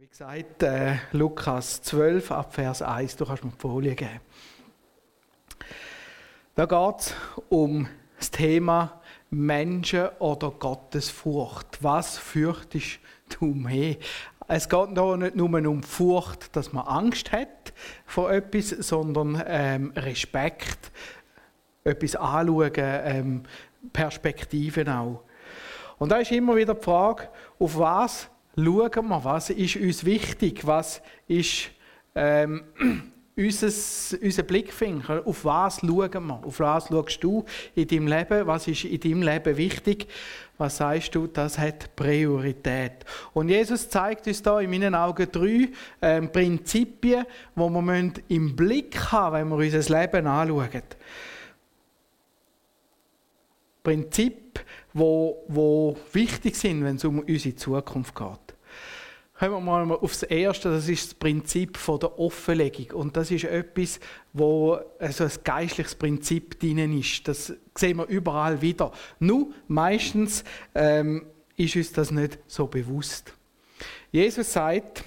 Wie gesagt, äh, Lukas 12 ab Vers 1, du kannst mir die Folie geben. Da geht es um das Thema Menschen oder Gottesfurcht. Was fürchtest du mehr? Es geht hier nicht nur um Furcht, dass man Angst hat vor etwas, sondern ähm, Respekt, etwas anschauen, ähm, Perspektiven auch. Und da ist immer wieder die Frage, auf was schauen wir, was ist uns wichtig, was ist ähm, unser, unser Blickfinger, auf was schauen wir, auf was schaust du in deinem Leben, was ist in deinem Leben wichtig, was sagst du, das hat Priorität. Und Jesus zeigt uns da in meinen Augen drei ähm, Prinzipien, die wir im Blick haben, wenn wir unser Leben anschauen. Prinzip, wo, wo wichtig sind, wenn es um unsere Zukunft geht. Kommen wir mal aufs Erste, das ist das Prinzip der Offenlegung. Und das ist etwas, wo also ein geistliches Prinzip drin ist. Das sehen wir überall wieder. Nur meistens ähm, ist uns das nicht so bewusst. Jesus sagt,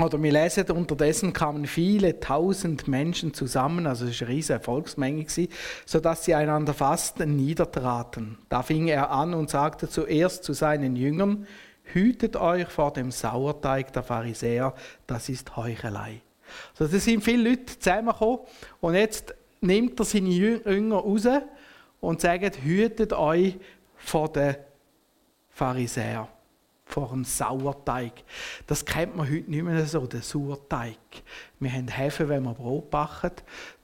oder wir lesen, unterdessen kamen viele tausend Menschen zusammen, also es war eine riesige Volksmenge, sodass sie einander fast niedertraten. Da fing er an und sagte zuerst zu seinen Jüngern, hütet euch vor dem Sauerteig der Pharisäer, das ist Heuchelei. Also da sind viele Leute zusammengekommen und jetzt nimmt er seine Jünger raus und sagt, hütet euch vor den Pharisäern vor dem Sauerteig. Das kennt man heute nicht mehr so, den Sauerteig. Wir haben Hefe, wenn wir Brot backen.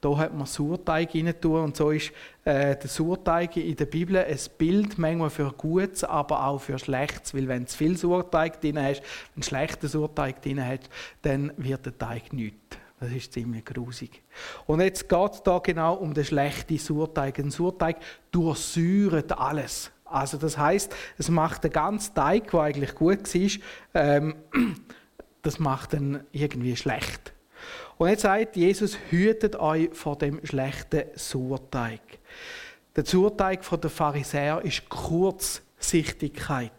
Da hat man Sauerteig rein und so ist äh, der Sauerteig in der Bibel ein Bild manchmal für Gutes, aber auch für Schlechtes, weil wenn zu viel Sauerteig drin hast, wenn du schlechten Sauerteig drin hast, dann wird der Teig nichts. Das ist ziemlich grusig. Und jetzt geht es da genau um den schlechten Sauerteig. Ein Sauerteig durchsäuert alles. Also das heißt, es macht den ganzen Teig, der eigentlich gut war, ähm, das macht dann irgendwie schlecht. Und jetzt sagt Jesus, hütet euch vor dem schlechten Sauerteig. Der Sauerteig der Pharisäer ist Kurzsichtigkeit.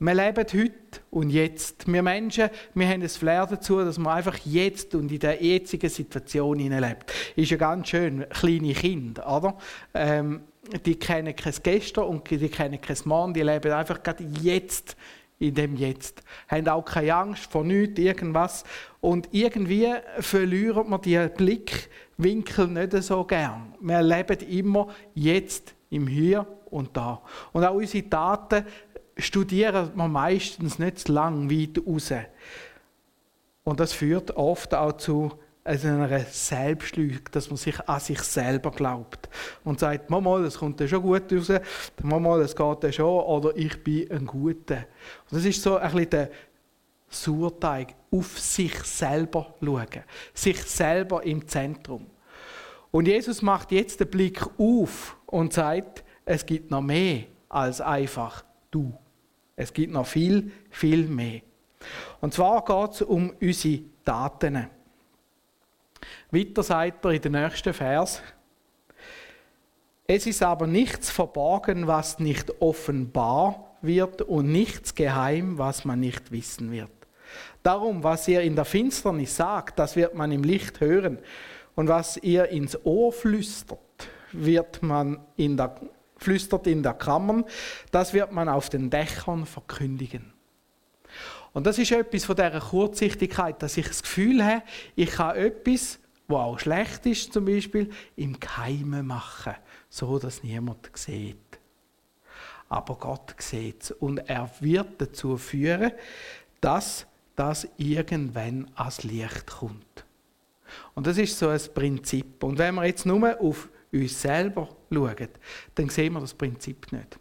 Wir leben heute und jetzt. Wir Menschen, wir haben ein Flair dazu, dass man einfach jetzt und in der jetzigen Situation lebt. Ist ja ganz schön, kleine Kinder, oder? Ähm, die kennen kein Gestern und die kennen kein Morgen, die leben einfach gerade jetzt in dem Jetzt. Haben auch keine Angst vor nichts, irgendwas. Und irgendwie verlieren wir diesen Blickwinkel nicht so gern. Wir leben immer jetzt, im Hier und Da. Und auch unsere Taten studieren wir meistens nicht lang weit raus. Und das führt oft auch zu also einer Selbstlüge, dass man sich an sich selber glaubt und sagt, mal, das kommt ja schon gut raus, mal, das geht ja schon, oder ich bin ein Guter. Und das ist so ein bisschen der Surteig, auf sich selber schauen, sich selber im Zentrum. Und Jesus macht jetzt den Blick auf und sagt, es gibt noch mehr als einfach du. Es gibt noch viel, viel mehr. Und zwar geht es um unsere Daten. Weiter sagt er in den nächsten Vers, es ist aber nichts verborgen, was nicht offenbar wird und nichts geheim, was man nicht wissen wird. Darum, was ihr in der Finsternis sagt, das wird man im Licht hören. Und was ihr ins Ohr flüstert, wird man in der, flüstert in der Kammern, das wird man auf den Dächern verkündigen. Und das ist etwas von dieser Kurzsichtigkeit, dass ich das Gefühl habe, ich kann etwas, was auch schlecht ist, zum Beispiel, im Geheimen machen, so dass niemand sieht. Aber Gott sieht es und er wird dazu führen, dass das irgendwann ans Licht kommt. Und das ist so ein Prinzip. Und wenn wir jetzt nur auf uns selber schauen, dann sehen wir das Prinzip nicht.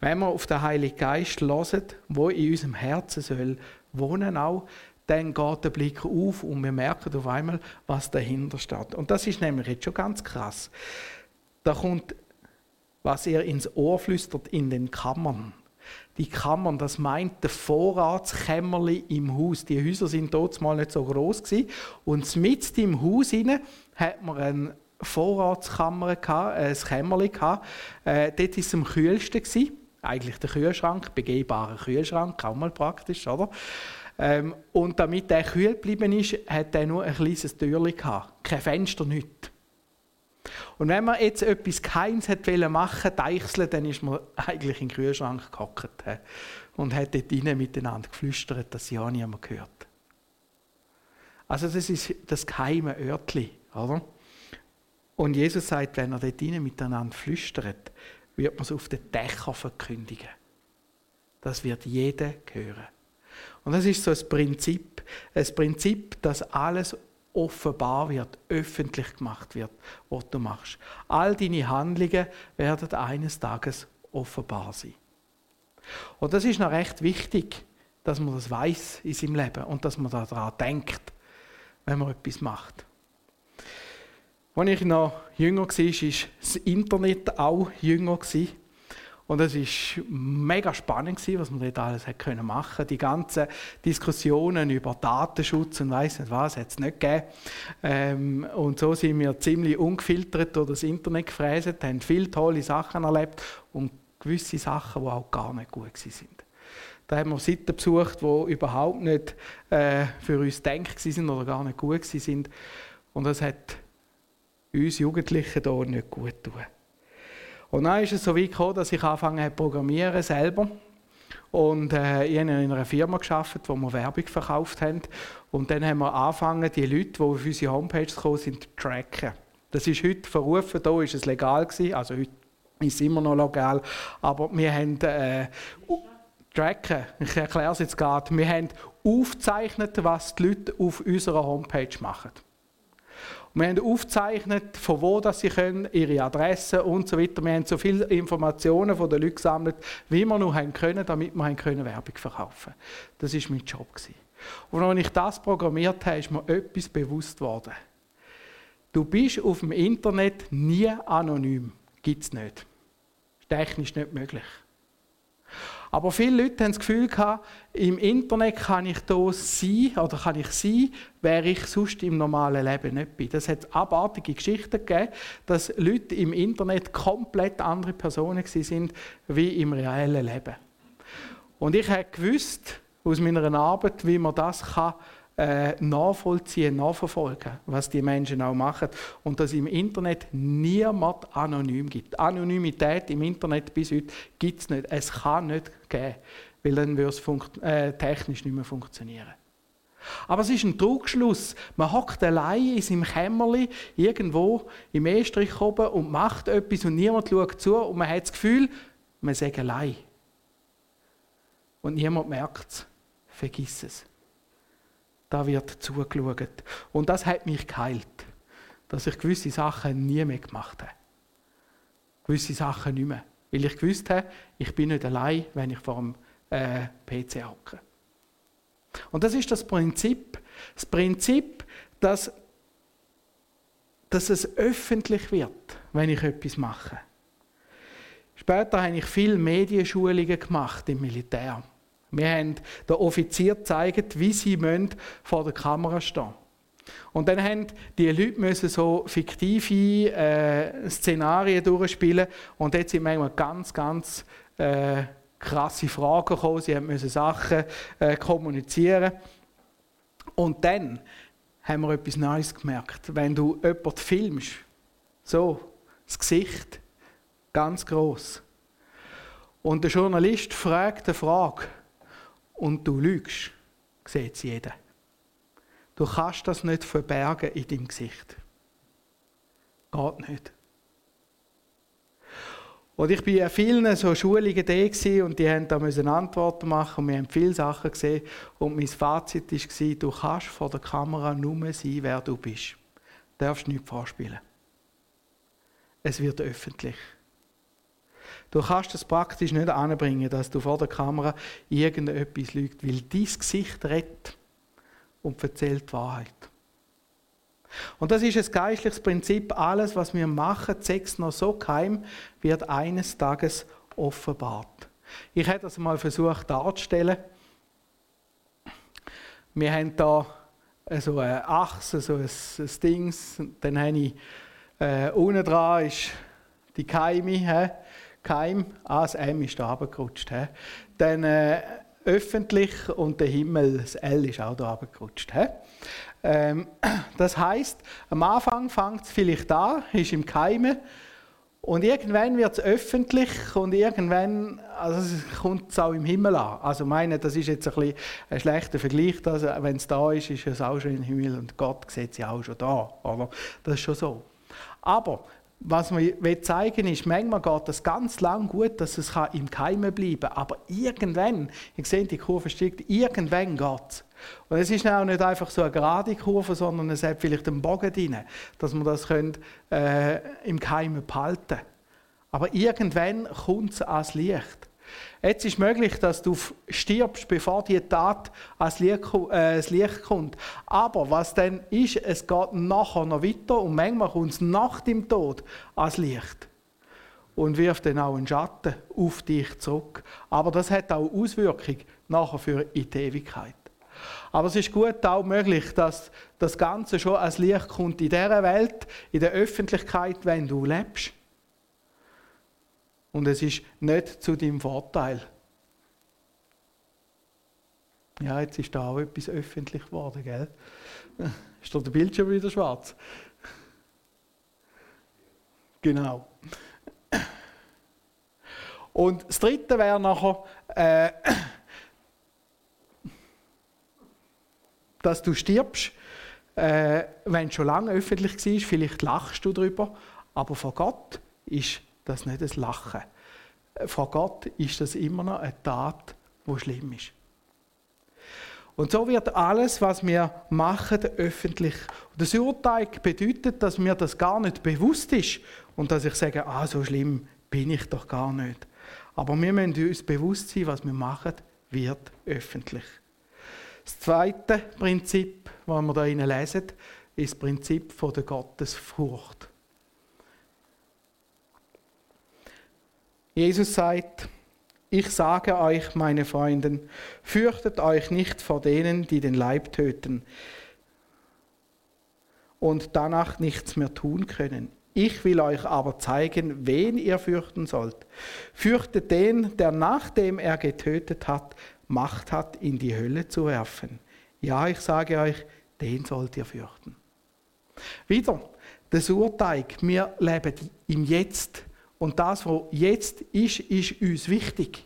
Wenn wir auf den Heiligen Geist hören, wo in unserem Herzen soll wohnen auch, dann geht der Blick auf und wir merken auf einmal, was dahinter steht. Und das ist nämlich jetzt schon ganz krass. Da kommt, was ihr ins Ohr flüstert, in den Kammern. Die Kammern, das meint der Vorratskämmerli im Haus. Die Häuser sind dort mal nicht so groß gewesen. Und mit im Haus inne hat man eine Vorratskammer gehabt, ein Kämmerli gehabt. Äh, dort war es am kühlsten gewesen eigentlich der Kühlschrank, begehbarer Kühlschrank, kaum mal praktisch, oder? Ähm, und damit er kühl geblieben ist, hat er nur ein kleines Türchen gehabt. Kein Fenster, nichts. Und wenn man jetzt etwas Geheimes machen wollte, dann ist man eigentlich in den Kühlschrank gehockt und hat dort drinnen miteinander geflüstert, dass ja niemand gehört. Also das ist das geheime Örtli, oder? Und Jesus sagt, wenn er dort drinnen miteinander flüstert, wird man es auf den Dächern verkündigen. Das wird jeder hören. Und das ist so ein Prinzip, ein Prinzip, dass alles offenbar wird, öffentlich gemacht wird, was du machst. All deine Handlungen werden eines Tages offenbar sein. Und das ist noch recht wichtig, dass man das weiß in seinem Leben und dass man daran denkt, wenn man etwas macht. Als ich noch jünger war, war das Internet auch jünger. Und es war mega spannend, was man dort alles machen konnte. Die ganzen Diskussionen über Datenschutz und weiss nicht was, hat es nicht gegeben. Ähm, und so sind wir ziemlich ungefiltert durch das Internet gefräset, haben viele tolle Sachen erlebt und gewisse Sachen, die auch gar nicht gut waren. Da haben wir Seiten besucht, die überhaupt nicht äh, für uns denkt sind oder gar nicht gut sind. Und das hat uns Jugendlichen hier nicht gut getan. Und dann ist es so weit gekommen, dass ich angefangen habe programmieren selber. Und äh, ich habe in einer Firma gearbeitet, wo wir Werbung verkauft haben. Und dann haben wir angefangen, die Leute, die auf unsere Homepage gekommen sind, zu tracken. Das ist heute verrufen, da ist es legal gewesen. Also heute ist es immer noch legal. Aber wir haben äh, tracken, ich erkläre es jetzt gerade, wir haben aufgezeichnet, was die Leute auf unserer Homepage machen. Wir haben aufgezeichnet, von wo das sie können, ihre Adresse und so weiter. Wir haben so viele Informationen von den Leuten gesammelt, wie wir nur haben können, damit wir haben können Werbung verkaufen Das war mein Job. Und als ich das programmiert habe, ist mir etwas bewusst worden. Du bist auf dem Internet nie anonym. Gibt es nicht. Technisch nicht möglich. Aber viele Leute haben das Gefühl im Internet kann ich da sein oder kann ich sein, wer ich sonst im normalen Leben nicht bin. Das hat abartige Geschichten gegeben, dass Leute im Internet komplett andere Personen sind wie im realen Leben. Und ich habe gewusst aus meiner Arbeit, wie man das kann äh, nachvollziehen, nachverfolgen, was die Menschen auch machen. Und dass im Internet niemand anonym gibt. Anonymität im Internet bis heute gibt es nicht. Es kann nicht geben, weil dann würde es äh, technisch nicht mehr funktionieren. Aber es ist ein Trugschluss. Man hockt allein in seinem Kämmerli irgendwo im Estrich oben und macht etwas und niemand schaut zu und man hat das Gefühl, man sei allein. Und niemand merkt es. Vergiss es da wird zugeschaut. Und das hat mich geheilt, dass ich gewisse Sachen nie mehr gemacht habe. Gewisse Sachen nicht mehr. Weil ich gewusst habe, ich bin nicht allein, wenn ich vor dem äh, PC hocke. Und das ist das Prinzip. Das Prinzip, dass, dass es öffentlich wird, wenn ich etwas mache. Später habe ich viele Medienschulungen gemacht im Militär. Wir haben den Offizier gezeigt, wie sie vor der Kamera stehen Und dann haben die Leute so fiktive äh, Szenarien durchspielen und jetzt sind manchmal ganz, ganz äh, krasse Fragen gekommen. Sie müssen Sachen äh, kommunizieren. Und dann haben wir etwas Neues gemerkt. Wenn du jemanden filmst, so, das Gesicht, ganz groß. Und der Journalist fragt eine Frage und du lügst, sieht es jeder. Du kannst das nicht verbergen in deinem Gesicht. Geht nicht. Und ich war an vielen so Schulungen da und die haben da Antworten machen und wir haben viele Sachen gesehen. Und mein Fazit war, du kannst vor der Kamera nur sein, wer du bist. Du darfst nichts vorspielen. Es wird öffentlich. Du kannst es praktisch nicht anbringen, dass du vor der Kamera irgendetwas lügt, weil dein Gesicht redet und erzählt die Wahrheit. Und das ist ein geistliches Prinzip. Alles, was wir machen, sechs noch so geheim, wird eines Tages offenbart. Ich hätte das mal versucht darzustellen. Wir haben da so eine Achse, so ein, ein Ding. Dann habe ich äh, unten dran ist die Keime. Keim, ah, das M ist da runtergerutscht. Dann äh, öffentlich und der Himmel, das L ist auch da runtergerutscht. Ähm, das heißt, am Anfang fängt es vielleicht an, ist im Keime und irgendwann wird es öffentlich und irgendwann also kommt es auch im Himmel an. Also meine, das ist jetzt ein, bisschen ein schlechter Vergleich, also wenn es da ist, ist es auch schon im Himmel und Gott sieht es ja auch schon da. Oder? Das ist schon so. Aber was wir zeigen ist, manchmal geht es ganz lang gut, dass es im Keimen bleiben kann. Aber irgendwann, ihr seht, die Kurve steigt, irgendwann geht es. Und es ist auch nicht einfach so eine gerade Kurve, sondern es hat vielleicht einen Bogen drin, dass wir das können, äh, im Keimen behalten Aber irgendwann kommt es ans Licht. Jetzt ist möglich, dass du stirbst, bevor die Tat ans Licht, äh, kommt. Aber was dann ist, es geht nachher noch weiter und manchmal kommt es nach dem Tod ans Licht und wirft dann auch einen Schatten auf dich zurück. Aber das hat auch Auswirkungen nachher für in die Ewigkeit. Aber es ist gut auch möglich, dass das Ganze schon ans Licht kommt in dieser Welt, in der Öffentlichkeit, wenn du lebst. Und es ist nicht zu deinem Vorteil. Ja, jetzt ist da auch etwas öffentlich geworden, gell? Ist da der Bildschirm wieder schwarz? Genau. Und das dritte wäre nachher, äh, dass du stirbst, äh, wenn es schon lange öffentlich war. Vielleicht lachst du darüber, aber vor Gott ist das nicht ein Lachen. Vor Gott ist das immer noch eine Tat, die schlimm ist. Und so wird alles, was wir machen, öffentlich. Das Urteil bedeutet, dass mir das gar nicht bewusst ist und dass ich sage, ah, so schlimm bin ich doch gar nicht. Aber wir müssen uns bewusst sein, was wir machen, wird öffentlich. Das zweite Prinzip, das wir hier lesen, ist das Prinzip der Gottesfurcht. Jesus sagt, ich sage euch, meine Freunde, fürchtet euch nicht vor denen, die den Leib töten und danach nichts mehr tun können. Ich will euch aber zeigen, wen ihr fürchten sollt. Fürchtet den, der nachdem er getötet hat, Macht hat, in die Hölle zu werfen. Ja, ich sage euch, den sollt ihr fürchten. Wieder, das Urteil, wir leben im Jetzt. Und das, was jetzt ist, ist uns wichtig.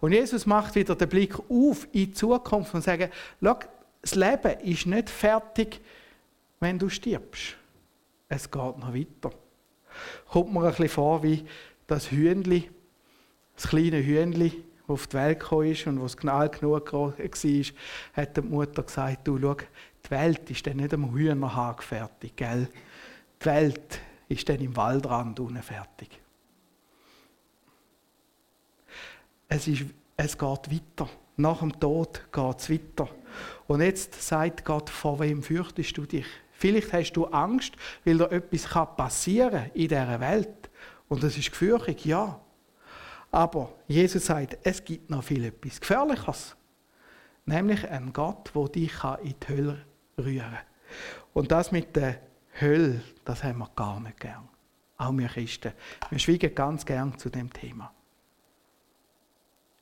Und Jesus macht wieder den Blick auf in die Zukunft und sagt, schau, das Leben ist nicht fertig, wenn du stirbst. Es geht noch weiter. Kommt mir ein bisschen vor wie das Hühnli, das kleine Hühnli, das auf die Welt gekommen ist und was genau genug war, hat die Mutter gesagt, du schau, die Welt ist dann nicht am Hühnerhag fertig, gell? Die Welt ist dann im Waldrand unten fertig. Es, ist, es geht weiter. Nach dem Tod geht es weiter. Und jetzt sagt Gott, vor wem fürchtest du dich? Vielleicht hast du Angst, weil da etwas passieren kann in dieser Welt. Und das ist gefürchtig, ja. Aber Jesus sagt, es gibt noch viel etwas Gefährliches. Nämlich ein Gott, der dich in die Hölle rühren kann. Und das mit der Hölle, das haben wir gar nicht gern. Auch wir Christen. Wir schweigen ganz gern zu dem Thema.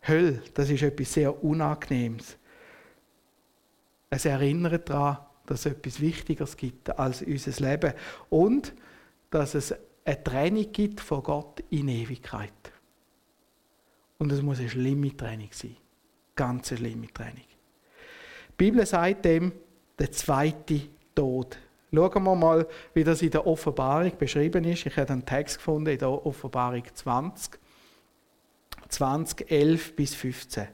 Hölle, das ist etwas sehr Unangenehmes. Es erinnert daran, dass es etwas Wichtigeres gibt als unser Leben und dass es eine Trennung gibt von Gott in Ewigkeit. Und es muss eine schlimme Trennung sein. Ganz eine schlimme Trennung. Die Bibel sagt dem, der zweite Tod. Schauen wir mal, wie das in der Offenbarung beschrieben ist. Ich habe einen Text gefunden in der Offenbarung 20, 20, 11 bis 15.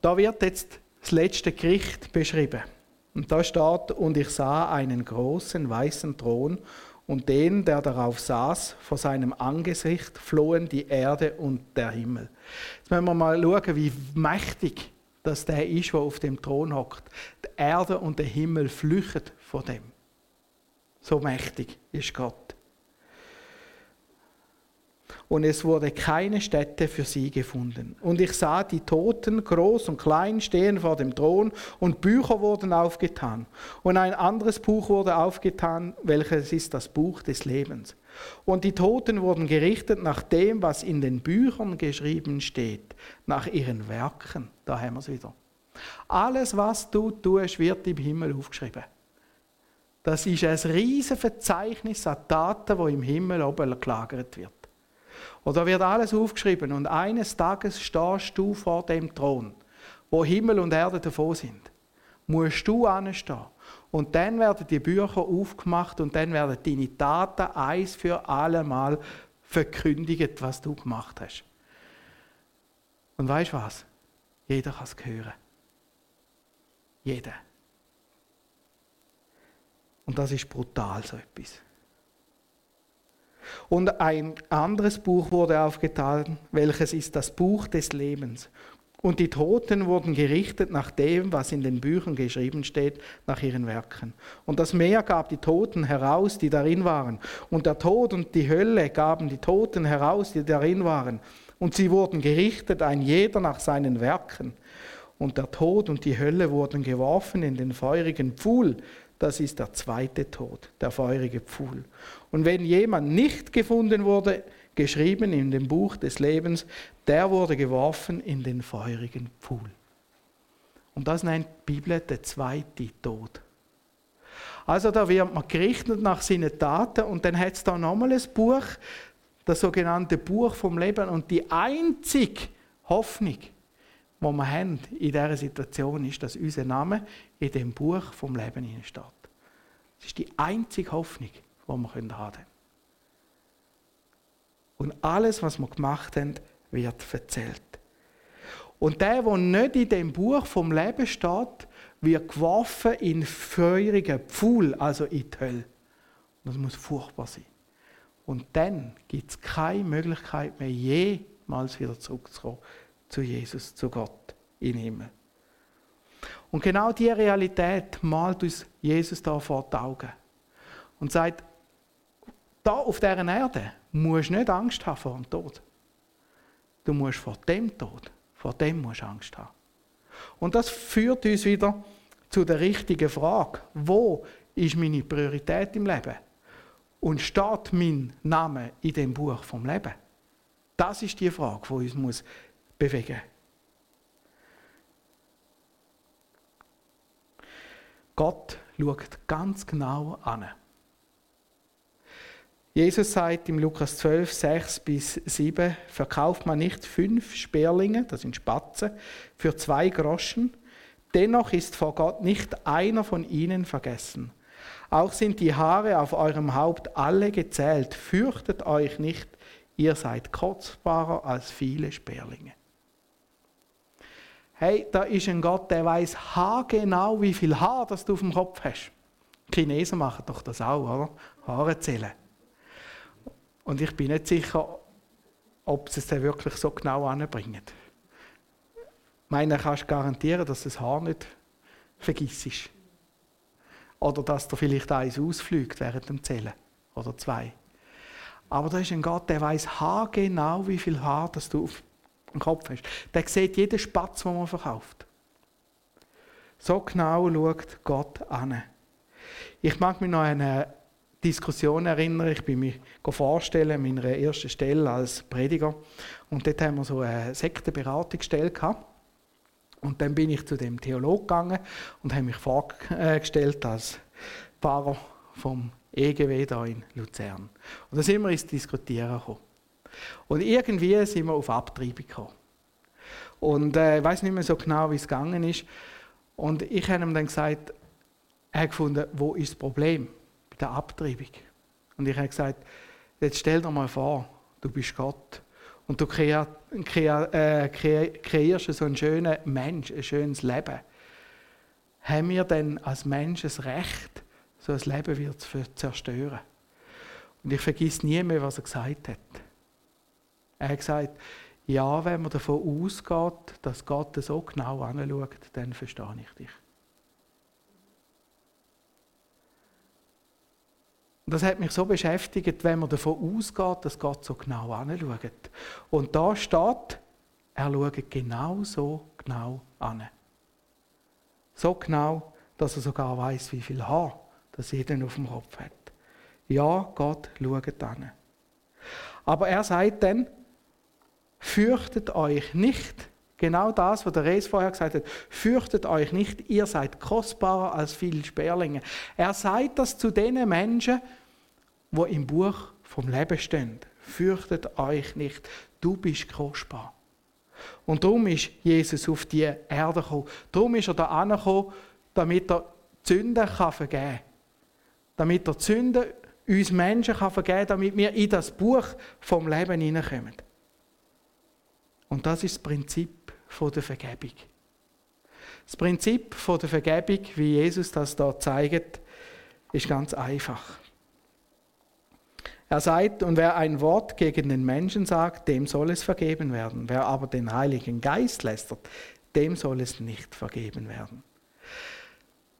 Da wird jetzt das letzte Gericht beschrieben. Und da steht, und ich sah einen großen weißen Thron und den, der darauf saß, vor seinem Angesicht flohen die Erde und der Himmel. Jetzt müssen wir mal schauen, wie mächtig das der ist, der auf dem Thron hockt. Die Erde und der Himmel flüchten vor dem. So mächtig ist Gott. Und es wurde keine Stätte für sie gefunden. Und ich sah die Toten, groß und klein, stehen vor dem Thron, und Bücher wurden aufgetan. Und ein anderes Buch wurde aufgetan, welches ist das Buch des Lebens. Und die Toten wurden gerichtet nach dem, was in den Büchern geschrieben steht, nach ihren Werken. Da haben wir es wieder. Alles, was du tust, wird im Himmel aufgeschrieben. Das ist ein riesiges Verzeichnis an Daten, wo im Himmel oben gelagert wird. Und da wird alles aufgeschrieben und eines Tages stehst du vor dem Thron, wo Himmel und Erde davon sind. Musst du anstehen. Und dann werden die Bücher aufgemacht und dann werden deine Taten eins für alle Mal verkündigt, was du gemacht hast. Und weißt du was? Jeder kann es hören. Jeder. Und das ist brutal, so etwas. Und ein anderes Buch wurde aufgetan, welches ist das Buch des Lebens. Und die Toten wurden gerichtet nach dem, was in den Büchern geschrieben steht, nach ihren Werken. Und das Meer gab die Toten heraus, die darin waren. Und der Tod und die Hölle gaben die Toten heraus, die darin waren. Und sie wurden gerichtet, ein jeder nach seinen Werken. Und der Tod und die Hölle wurden geworfen in den feurigen Pfuhl. Das ist der zweite Tod, der feurige Pfuhl. Und wenn jemand nicht gefunden wurde, geschrieben in dem Buch des Lebens, der wurde geworfen in den feurigen Pfuhl. Und das nennt die Bibel der zweite Tod. Also da wird man gerichtet nach seinen Taten und dann hat es da nochmal ein Buch, das sogenannte Buch vom Leben. Und die einzige Hoffnung, die wir haben in dieser Situation, ist, dass unser Name in dem Buch vom Leben steht. Das ist die einzige Hoffnung, die wir haben können. Und alles, was wir gemacht haben, wird erzählt. Und der, der nicht in dem Buch vom Leben steht, wird geworfen in feurigen Pfuhl, also in die Hölle. Das muss furchtbar sein. Und dann gibt es keine Möglichkeit mehr, jemals wieder zurückzukommen zu Jesus, zu Gott im Himmel. Und genau diese Realität malt uns Jesus da vor die Augen. Und sagt, da auf dieser Erde musst nicht Angst haben vor dem Tod. Du musst vor dem Tod, vor dem musst du Angst haben. Und das führt uns wieder zu der richtigen Frage. Wo ist meine Priorität im Leben? Und steht mein Name in dem Buch vom Leben? Das ist die Frage, die uns bewegen. Gott schaut ganz genau an. Jesus sagt im Lukas 12, 6 bis 7, verkauft man nicht fünf Sperlinge, das sind Spatzen, für zwei Groschen. Dennoch ist vor Gott nicht einer von ihnen vergessen. Auch sind die Haare auf eurem Haupt alle gezählt. Fürchtet euch nicht, ihr seid kostbarer als viele Sperlinge. Hey, da ist ein Gott, der weiß haargenau, wie viel Haar das du auf dem Kopf hast. Chinesen machen doch das auch, oder? Haare zählen. Und ich bin nicht sicher, ob sie es dann wirklich so genau anbringt. Ich meine, kannst garantieren, dass das Haar nicht vergisst. Oder dass da vielleicht eins ausfliegt während dem Zählen. Oder zwei. Aber da ist ein Gott, der weiß haargenau, wie viel Haar das du auf dem Kopf hast. Der sieht jeden Spatz, den man verkauft. So genau schaut Gott an. Ich mag mich noch an eine Diskussion erinnere. Ich bin mich vorstellen, meiner ersten Stelle als Prediger. Und dort haben wir so eine Sektenberatungsstelle gehabt. Und dann bin ich zu dem Theolog gegangen und habe mich vorgestellt als Pfarrer vom EGW da in Luzern. Und da sind wir ins Diskutieren gekommen. Und irgendwie sind wir auf Abtreibung gekommen. Und äh, ich weiß nicht mehr so genau, wie es gegangen ist. Und ich habe ihm dann gesagt, er gefunden, wo ist das Problem? der Abtreibung. Und ich habe gesagt, jetzt stell dir mal vor, du bist Gott und du äh, kreierst so einen schönen Mensch, ein schönes Leben. Haben wir denn als Mensch das Recht, so ein Leben zu zerstören? Und ich vergiss nie mehr, was er gesagt hat. Er hat gesagt, ja, wenn man davon ausgeht, dass Gott so genau anschaut, dann verstehe ich dich. Das hat mich so beschäftigt, wenn man davon ausgeht, dass Gott so genau anschaut. Und da steht, er schaut genau so genau an. So genau, dass er sogar weiß, wie viel Haar das jeder auf dem Kopf hat. Ja, Gott schaut an. Aber er sagt dann, fürchtet euch nicht. Genau das, was der Reis vorher gesagt hat. Fürchtet euch nicht, ihr seid kostbarer als viele Sperlinge. Er sagt das zu den Menschen, wo im Buch vom Leben stehen. Fürchtet euch nicht, du bist kostbar. Und darum ist Jesus auf die Erde gekommen. Darum ist er da angekommen, damit er die Sünden vergeben kann. Damit er die Sünden uns Menschen vergeben kann, damit wir in das Buch vom Leben hineinkommen. Und das ist das Prinzip der Vergebung. Das Prinzip der Vergebung, wie Jesus das da zeigt, ist ganz einfach. Er sagt, und wer ein Wort gegen den Menschen sagt, dem soll es vergeben werden. Wer aber den Heiligen Geist lästert, dem soll es nicht vergeben werden.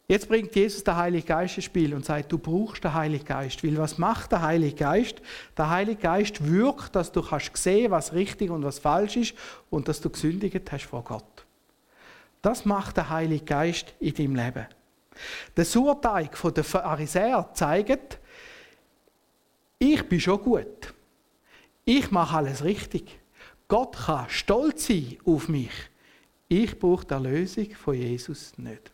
Jetzt bringt Jesus den Heiligen Geist ins Spiel und sagt, du brauchst den Heiligen Geist. Weil was macht der Heilige Geist? Der Heilige Geist wirkt, dass du kannst sehen, was richtig und was falsch ist und dass du gesündigt hast vor Gott. Das macht der Heilige Geist in deinem Leben. Der Surteig der Pharisäer zeigt, ich bin schon gut. Ich mache alles richtig. Gott kann stolz sein auf mich. Ich brauche die Erlösung von Jesus nicht.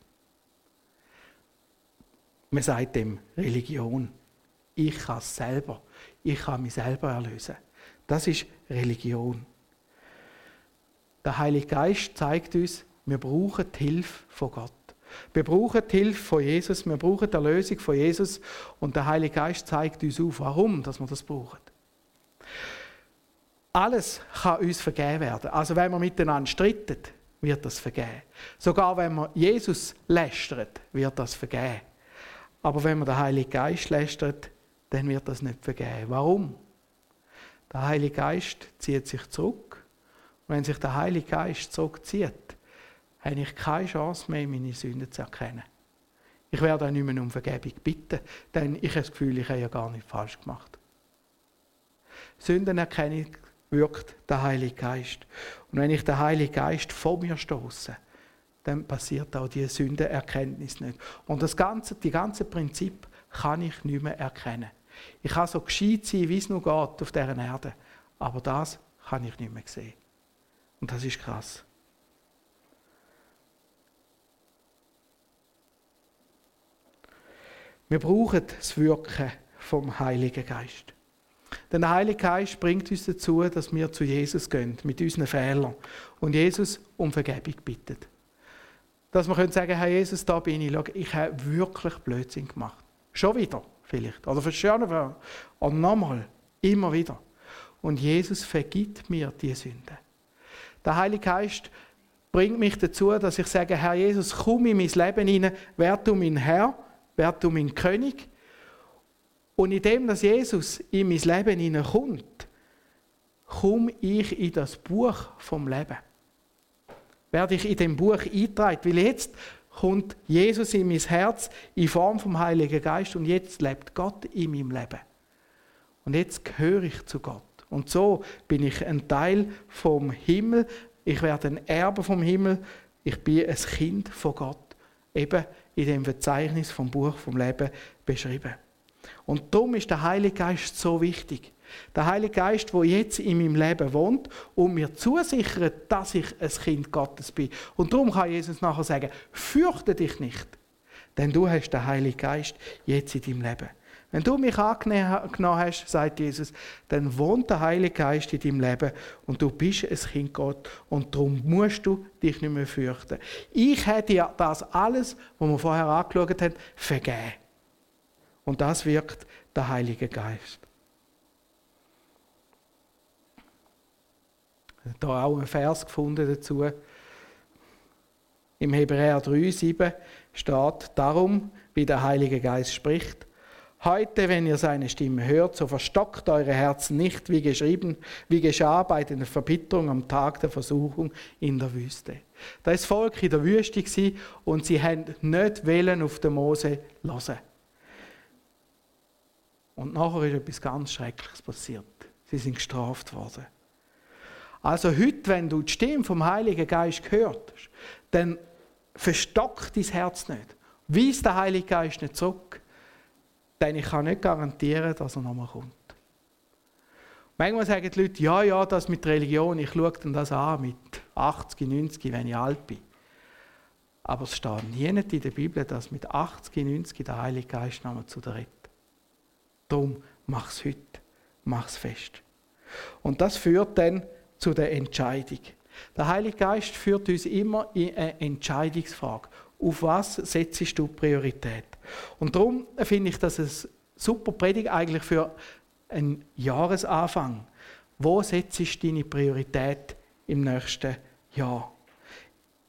Man sagt dem Religion. Ich kann es selber. Ich kann mich selber erlösen. Das ist Religion. Der Heilige Geist zeigt uns, wir brauchen die Hilfe von Gott. Wir brauchen die Hilfe von Jesus, wir brauchen die Erlösung von Jesus und der Heilige Geist zeigt uns auf, warum dass wir das brauchen. Alles kann uns vergeben werden. Also wenn wir miteinander stritten, wird das vergeben. Sogar wenn wir Jesus lästert, wird das vergeben. Aber wenn man den Heiligen Geist lästert, dann wird das nicht vergeben. Warum? Der Heilige Geist zieht sich zurück. Und wenn sich der Heilige Geist zurückzieht, habe ich keine Chance mehr, meine Sünden zu erkennen. Ich werde auch nicht mehr um Vergebung bitten, denn ich habe das Gefühl, ich habe ja gar nicht falsch gemacht. Sündenerkennung wirkt der Heilige Geist. Und wenn ich den Heiligen Geist vor mir stoße, dann passiert auch die Sündenerkenntnis nicht. Und das ganze, die ganze Prinzip kann ich nicht mehr erkennen. Ich kann so gescheit sein, wie es nur geht auf dieser Erde, aber das kann ich nicht mehr sehen. Und das ist krass. Wir brauchen das Wirken vom Heiligen Geist. Denn der Heilige Geist bringt uns dazu, dass wir zu Jesus gehen mit unseren Fehlern und Jesus um Vergebung bittet. Dass wir können sagen, Herr Jesus, da bin ich, schau, ich habe wirklich Blödsinn gemacht. Schon wieder, vielleicht. Oder für schöne Oder nochmal, immer wieder. Und Jesus vergibt mir die Sünde. Der Heilige Geist bringt mich dazu, dass ich sage, Herr Jesus, komm in mein Leben hinein, werd du mein Herr werd du mein König. Und indem dass Jesus in mein Leben hineinkommt, komme ich in das Buch vom Leben. Werde ich in dem Buch eingetragen, weil jetzt kommt Jesus in mein Herz in Form vom Heiligen Geist und jetzt lebt Gott in meinem Leben. Und jetzt gehöre ich zu Gott. Und so bin ich ein Teil vom Himmel. Ich werde ein Erbe vom Himmel. Ich bin ein Kind von Gott. Eben in dem Verzeichnis vom Buch vom Leben beschrieben. Und darum ist der Heilige Geist so wichtig. Der Heilige Geist, der jetzt in meinem Leben wohnt und mir zusichert, dass ich ein Kind Gottes bin. Und darum kann Jesus nachher sagen, fürchte dich nicht, denn du hast den Heiligen Geist jetzt in deinem Leben. Wenn du mich angenommen hast, sagt Jesus, dann wohnt der Heilige Geist in deinem Leben und du bist ein Kind Gott und darum musst du dich nicht mehr fürchten. Ich hätte dir das alles, was wir vorher angeschaut haben, vergeben. Und das wirkt der Heilige Geist. Habe auch einen Vers gefunden dazu. Im Hebräer 3, 7 steht, darum, wie der Heilige Geist spricht, Heute, wenn ihr seine Stimme hört, so verstockt eure Herzen nicht, wie geschrieben, wie geschah bei der Verbitterung am Tag der Versuchung in der Wüste. Da ist Volk in der Wüste und sie haben nicht wählen auf den Mose hören. Und nachher ist etwas ganz Schreckliches passiert. Sie sind gestraft worden. Also heute, wenn du die Stimme vom Heiligen Geist hörst, dann verstockt dein Herz nicht. Weist der Heilige Geist nicht zurück Denn ich kann nicht garantieren, dass er nochmal kommt. Manchmal sagen die Leute, ja, ja, das mit Religion, ich schaue dann das an mit 80, 90, wenn ich alt bin. Aber es steht nie in der Bibel, dass mit 80, 90 der Heilige Geist nochmal zu dir redet. Darum mach es heute, mach es fest. Und das führt dann zu der Entscheidung. Der Heilige Geist führt uns immer in eine Entscheidungsfrage. Auf was setzt du Priorität? Und darum finde ich das ein super Predigt eigentlich für ein Jahresanfang. Wo setzt du deine Priorität im nächsten Jahr?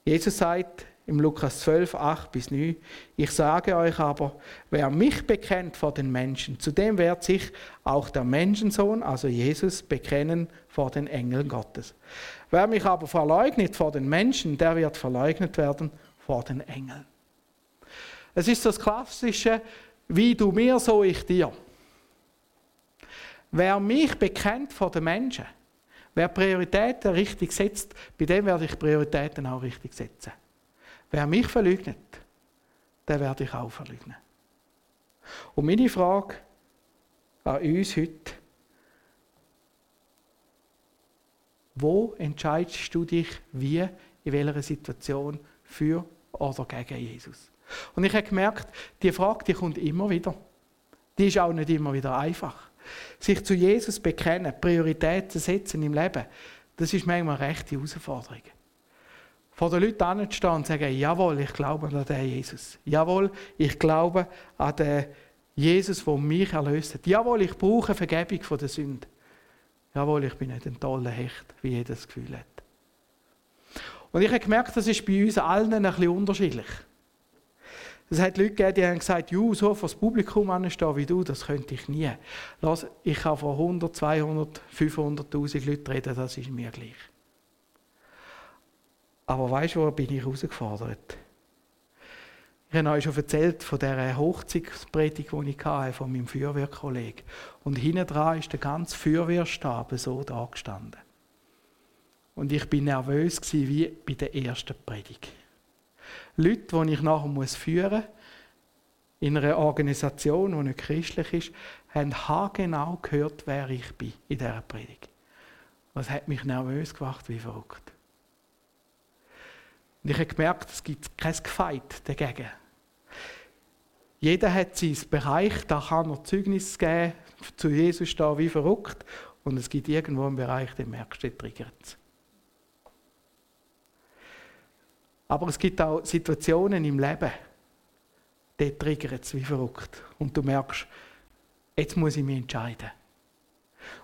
Jesus sagt im Lukas 12, 8 bis 9, ich sage euch aber, wer mich bekennt vor den Menschen, zu dem wird sich auch der Menschensohn, also Jesus, bekennen vor den Engeln Gottes. Wer mich aber verleugnet vor den Menschen, der wird verleugnet werden vor den Engeln. Es ist das Klassische, wie du mir, so ich dir. Wer mich bekennt vor den Menschen, wer Prioritäten richtig setzt, bei dem werde ich Prioritäten auch richtig setzen. Wer mich verleugnet, der werde ich auch verleugnen. Und meine Frage an uns heute, wo entscheidest du dich wie, in welcher Situation für oder gegen Jesus? Und ich habe gemerkt, die Frage, die kommt immer wieder. Die ist auch nicht immer wieder einfach. Sich zu Jesus bekennen, Prioritäten setzen im Leben, das ist manchmal eine rechte Herausforderung. Vor den Leuten anzustehen und sagen, jawohl, ich glaube an den Jesus. Jawohl, ich glaube an den Jesus, der mich erlöst hat. Jawohl, ich brauche Vergebung von der Sünde. Jawohl, ich bin nicht ein toller Hecht, wie jeder das Gefühl hat. Und ich habe gemerkt, das ist bei uns allen ein bisschen unterschiedlich. Es hat Leute gegeben, die haben gesagt, Ju, so vor das Publikum anstehen wie du, das könnte ich nie. Lass, ich kann vor 100, 200, 500'000 Leuten reden, das ist mir gleich. Aber weißt du, wo bin ich herausgefordert? Ich habe euch schon erzählt von der Hochzeitspredigt, die ich hatte, von meinem Feuerwehrkollegen. Und hinten dran ist der ganze Feuerwehrstab so da gestanden. Und ich bin nervös wie bei der ersten Predigt. Leute, die ich nachher führen muss, in einer Organisation, die nicht christlich ist, haben haargenau gehört, wer ich bin in dieser Predigt. Das hat mich nervös gemacht, wie verrückt. Und ich habe gemerkt, es gibt kein Gefeit dagegen. Jeder hat seinen Bereich, da kann er Zeugnis geben, zu Jesus stehen wie verrückt. Und es gibt irgendwo einen Bereich, den merkst du, der triggert Aber es gibt auch Situationen im Leben, die triggern es wie verrückt. Und du merkst, jetzt muss ich mich entscheiden.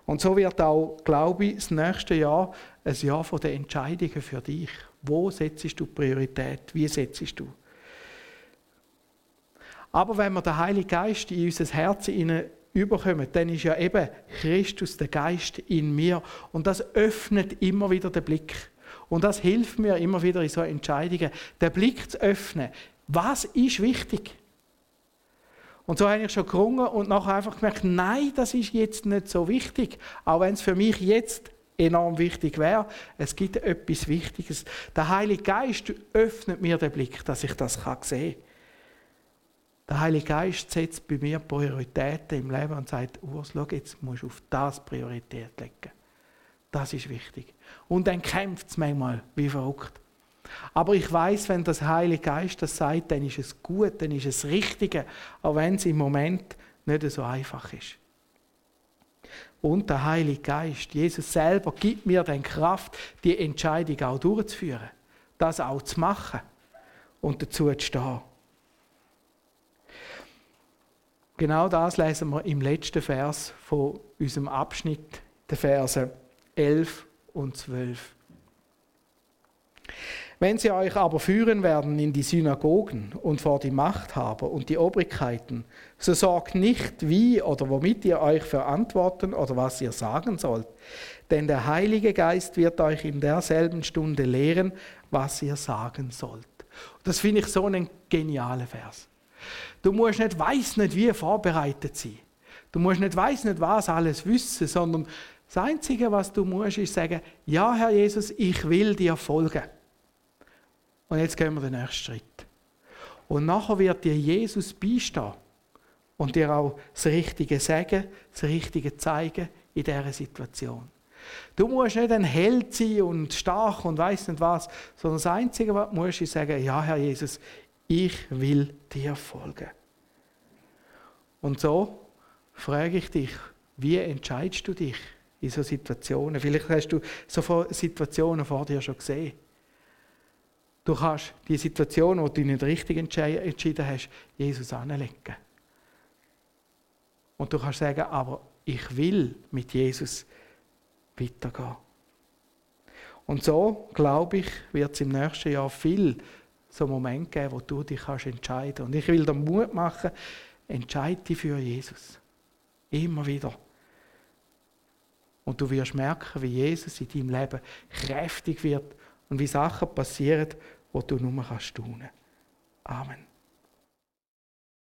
Und so wird auch, glaube ich, das nächste Jahr ein Jahr von den Entscheidungen für dich. Wo setzt du Priorität? Wie setzt du? Aber wenn wir den Heiligen Geist in unser Herz überkommen, dann ist ja eben Christus, der Geist in mir. Und das öffnet immer wieder den Blick. Und das hilft mir immer wieder in so Entscheidungen, den Blick zu öffnen. Was ist wichtig? Und so habe ich schon gerungen und nachher einfach gemerkt, nein, das ist jetzt nicht so wichtig. Auch wenn es für mich jetzt enorm wichtig wäre. Es gibt etwas Wichtiges. Der Heilige Geist öffnet mir den Blick, dass ich das sehen kann. Der Heilige Geist setzt bei mir Prioritäten im Leben und sagt, Urs, schau, jetzt musst du auf das Priorität legen. Das ist wichtig. Und dann kämpft es manchmal wie verrückt. Aber ich weiß, wenn das Heilige Geist das sagt, dann ist es gut, dann ist es richtig, auch wenn es im Moment nicht so einfach ist. Und der Heilige Geist, Jesus selber, gibt mir dann Kraft, die Entscheidung auch durchzuführen, das auch zu machen und dazu zu stehen. Genau das lesen wir im letzten Vers von unserem Abschnitt, der Verse 11 und 12. Wenn sie euch aber führen werden in die Synagogen und vor die Machthaber und die Obrigkeiten, so sorgt nicht, wie oder womit ihr euch verantworten oder was ihr sagen sollt. Denn der Heilige Geist wird euch in derselben Stunde lehren, was ihr sagen sollt. Das finde ich so einen genialen Vers. Du musst nicht weiß nicht wie vorbereitet sein. Du musst nicht weiß nicht was alles wissen, sondern das Einzige, was du musst, ist sagen, ja, Herr Jesus, ich will dir folgen. Und jetzt gehen wir den nächsten Schritt. Und nachher wird dir Jesus beistehen und dir auch das Richtige sagen, das Richtige zeigen in dieser Situation. Du musst nicht ein Held sein und stark und weiß nicht was, sondern das Einzige, was du musst, ist sagen, ja, Herr Jesus, ich will dir folgen. Und so frage ich dich, wie entscheidest du dich in so Situationen? Vielleicht hast du so Situationen vor dir schon gesehen. Du kannst die Situation, wo du nicht richtig entschieden hast, Jesus anlegen. Und du kannst sagen, aber ich will mit Jesus weitergehen. Und so, glaube ich, wird es im nächsten Jahr viel so Momente geben, wo du dich kannst entscheiden kannst. Und ich will dir Mut machen, entscheide dich für Jesus. Immer wieder. Und du wirst merken, wie Jesus in deinem Leben kräftig wird und wie Sachen passieren, wo du nur kannst tun. Amen.